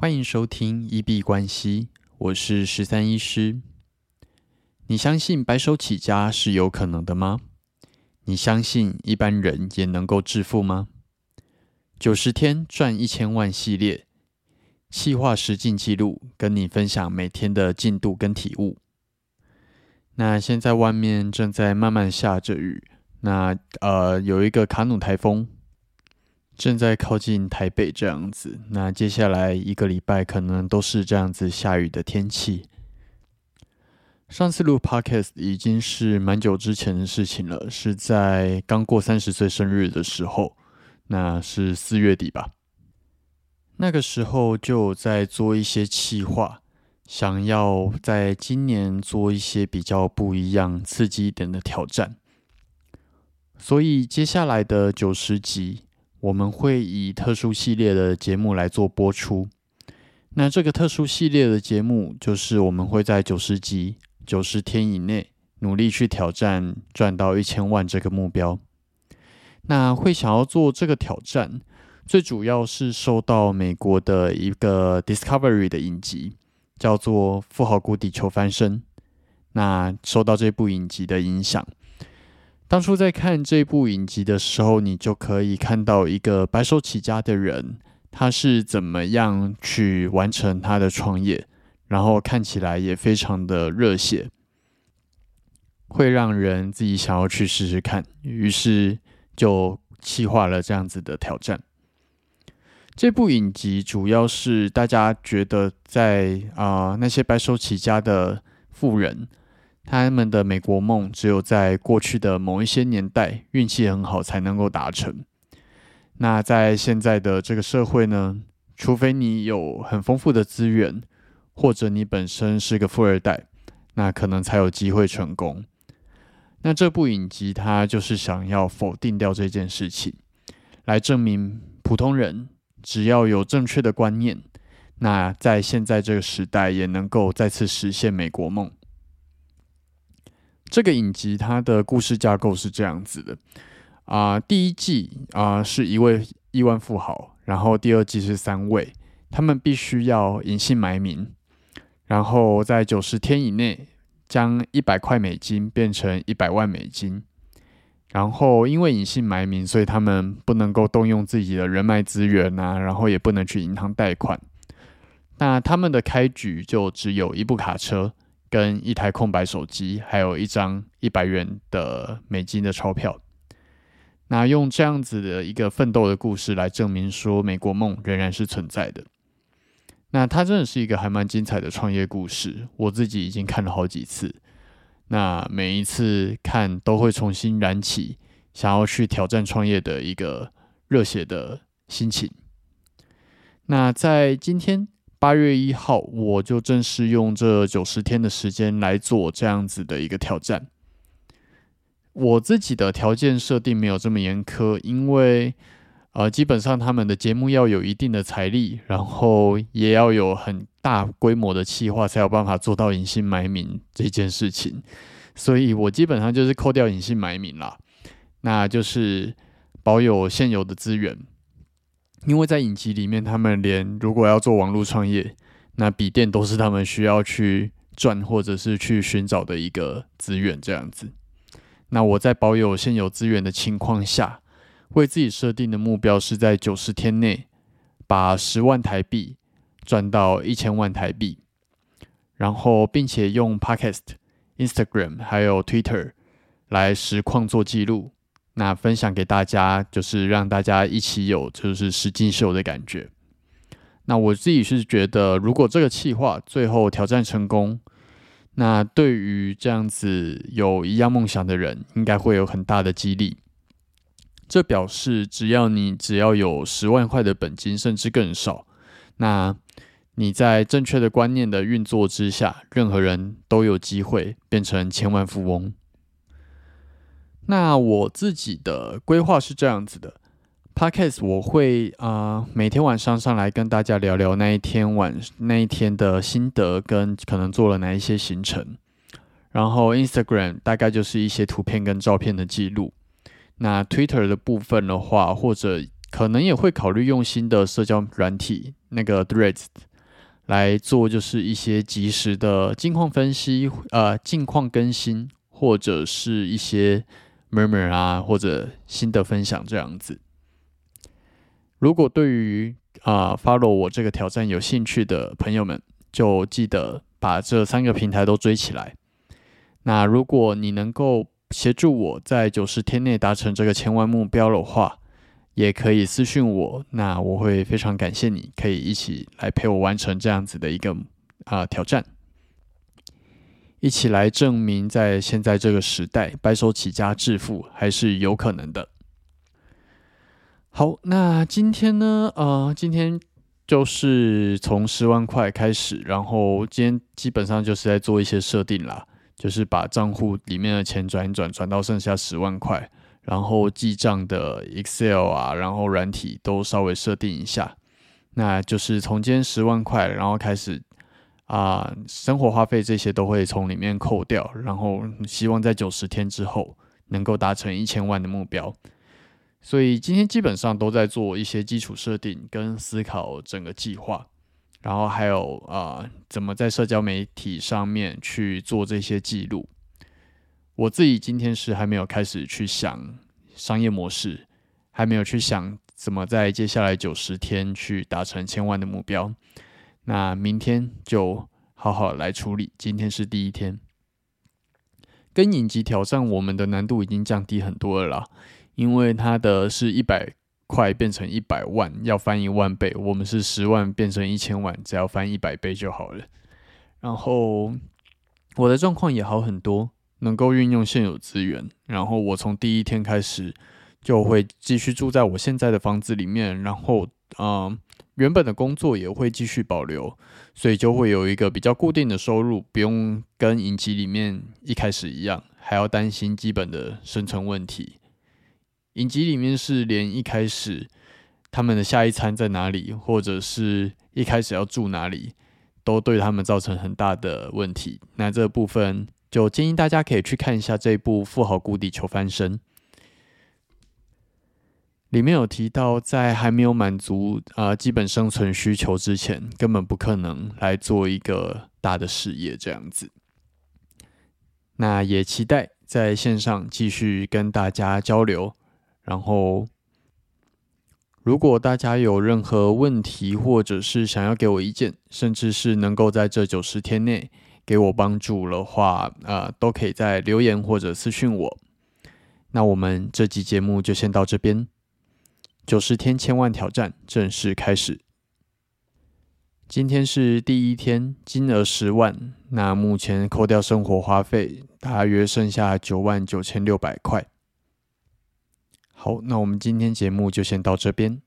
欢迎收听一币关系，我是十三医师。你相信白手起家是有可能的吗？你相信一般人也能够致富吗？九十天赚一千万系列，细化实进记录，跟你分享每天的进度跟体悟。那现在外面正在慢慢下着雨，那呃有一个卡努台风正在靠近台北这样子。那接下来一个礼拜可能都是这样子下雨的天气。上次录 podcast 已经是蛮久之前的事情了，是在刚过三十岁生日的时候，那是四月底吧。那个时候就在做一些企划。想要在今年做一些比较不一样、刺激一点的挑战，所以接下来的九十集我们会以特殊系列的节目来做播出。那这个特殊系列的节目就是我们会在九十集、九十天以内努力去挑战赚到一千万这个目标。那会想要做这个挑战，最主要是受到美国的一个 Discovery 的影集。叫做《富豪谷底求翻身》，那受到这部影集的影响，当初在看这部影集的时候，你就可以看到一个白手起家的人，他是怎么样去完成他的创业，然后看起来也非常的热血，会让人自己想要去试试看，于是就企划了这样子的挑战。这部影集主要是大家觉得，在啊那些白手起家的富人，他们的美国梦只有在过去的某一些年代运气很好才能够达成。那在现在的这个社会呢，除非你有很丰富的资源，或者你本身是个富二代，那可能才有机会成功。那这部影集它就是想要否定掉这件事情，来证明普通人。只要有正确的观念，那在现在这个时代也能够再次实现美国梦。这个影集它的故事架构是这样子的啊，第一季啊是一位亿万富豪，然后第二季是三位，他们必须要隐姓埋名，然后在九十天以内将一百块美金变成一百万美金。然后，因为隐姓埋名，所以他们不能够动用自己的人脉资源啊，然后也不能去银行贷款。那他们的开局就只有一部卡车、跟一台空白手机，还有一张一百元的美金的钞票。那用这样子的一个奋斗的故事来证明说，美国梦仍然是存在的。那它真的是一个还蛮精彩的创业故事，我自己已经看了好几次。那每一次看都会重新燃起想要去挑战创业的一个热血的心情。那在今天八月一号，我就正式用这九十天的时间来做这样子的一个挑战。我自己的条件设定没有这么严苛，因为。呃，基本上他们的节目要有一定的财力，然后也要有很大规模的企划，才有办法做到隐姓埋名这件事情。所以我基本上就是扣掉隐姓埋名啦，那就是保有现有的资源。因为在影集里面，他们连如果要做网络创业，那笔电都是他们需要去赚或者是去寻找的一个资源，这样子。那我在保有现有资源的情况下。为自己设定的目标是在九十天内把十万台币赚到一千万台币，然后并且用 Podcast、Instagram 还有 Twitter 来实况做记录，那分享给大家，就是让大家一起有就是实境秀的感觉。那我自己是觉得，如果这个计划最后挑战成功，那对于这样子有一样梦想的人，应该会有很大的激励。这表示，只要你只要有十万块的本金，甚至更少，那你在正确的观念的运作之下，任何人都有机会变成千万富翁。那我自己的规划是这样子的：Podcast 我会啊每天晚上上来跟大家聊聊那一天晚那一天的心得，跟可能做了哪一些行程。然后 Instagram 大概就是一些图片跟照片的记录。那 Twitter 的部分的话，或者可能也会考虑用新的社交软体，那个 Threads 来做就是一些及时的近况分析，呃，近况更新，或者是一些 murmur 啊，或者新的分享这样子。如果对于啊 follow 我这个挑战有兴趣的朋友们，就记得把这三个平台都追起来。那如果你能够协助我在九十天内达成这个千万目标的话，也可以私信我，那我会非常感谢你，可以一起来陪我完成这样子的一个啊挑战，一起来证明在现在这个时代，白手起家致富还是有可能的。好，那今天呢？呃，今天就是从十万块开始，然后今天基本上就是在做一些设定啦，就是把账户里面的钱转一转，转到剩下十万块。然后记账的 Excel 啊，然后软体都稍微设定一下，那就是从今天十万块，然后开始啊，生活花费这些都会从里面扣掉，然后希望在九十天之后能够达成一千万的目标。所以今天基本上都在做一些基础设定跟思考整个计划，然后还有啊，怎么在社交媒体上面去做这些记录。我自己今天是还没有开始去想商业模式，还没有去想怎么在接下来九十天去达成千万的目标。那明天就好好来处理。今天是第一天，跟影集挑战，我们的难度已经降低很多了啦。因为它的是一百块变成一百万，要翻一万倍；我们是十万变成一千万，只要翻一百倍就好了。然后我的状况也好很多。能够运用现有资源，然后我从第一天开始就会继续住在我现在的房子里面，然后嗯，原本的工作也会继续保留，所以就会有一个比较固定的收入，不用跟影集里面一开始一样，还要担心基本的生存问题。影集里面是连一开始他们的下一餐在哪里，或者是一开始要住哪里，都对他们造成很大的问题。那这部分。就建议大家可以去看一下这部《富豪谷底求翻身》，里面有提到，在还没有满足啊基本生存需求之前，根本不可能来做一个大的事业这样子。那也期待在线上继续跟大家交流。然后，如果大家有任何问题，或者是想要给我意见，甚至是能够在这九十天内。给我帮助的话，呃，都可以在留言或者私讯我。那我们这集节目就先到这边，九十天千万挑战正式开始。今天是第一天，金额十万，那目前扣掉生活花费，大约剩下九万九千六百块。好，那我们今天节目就先到这边。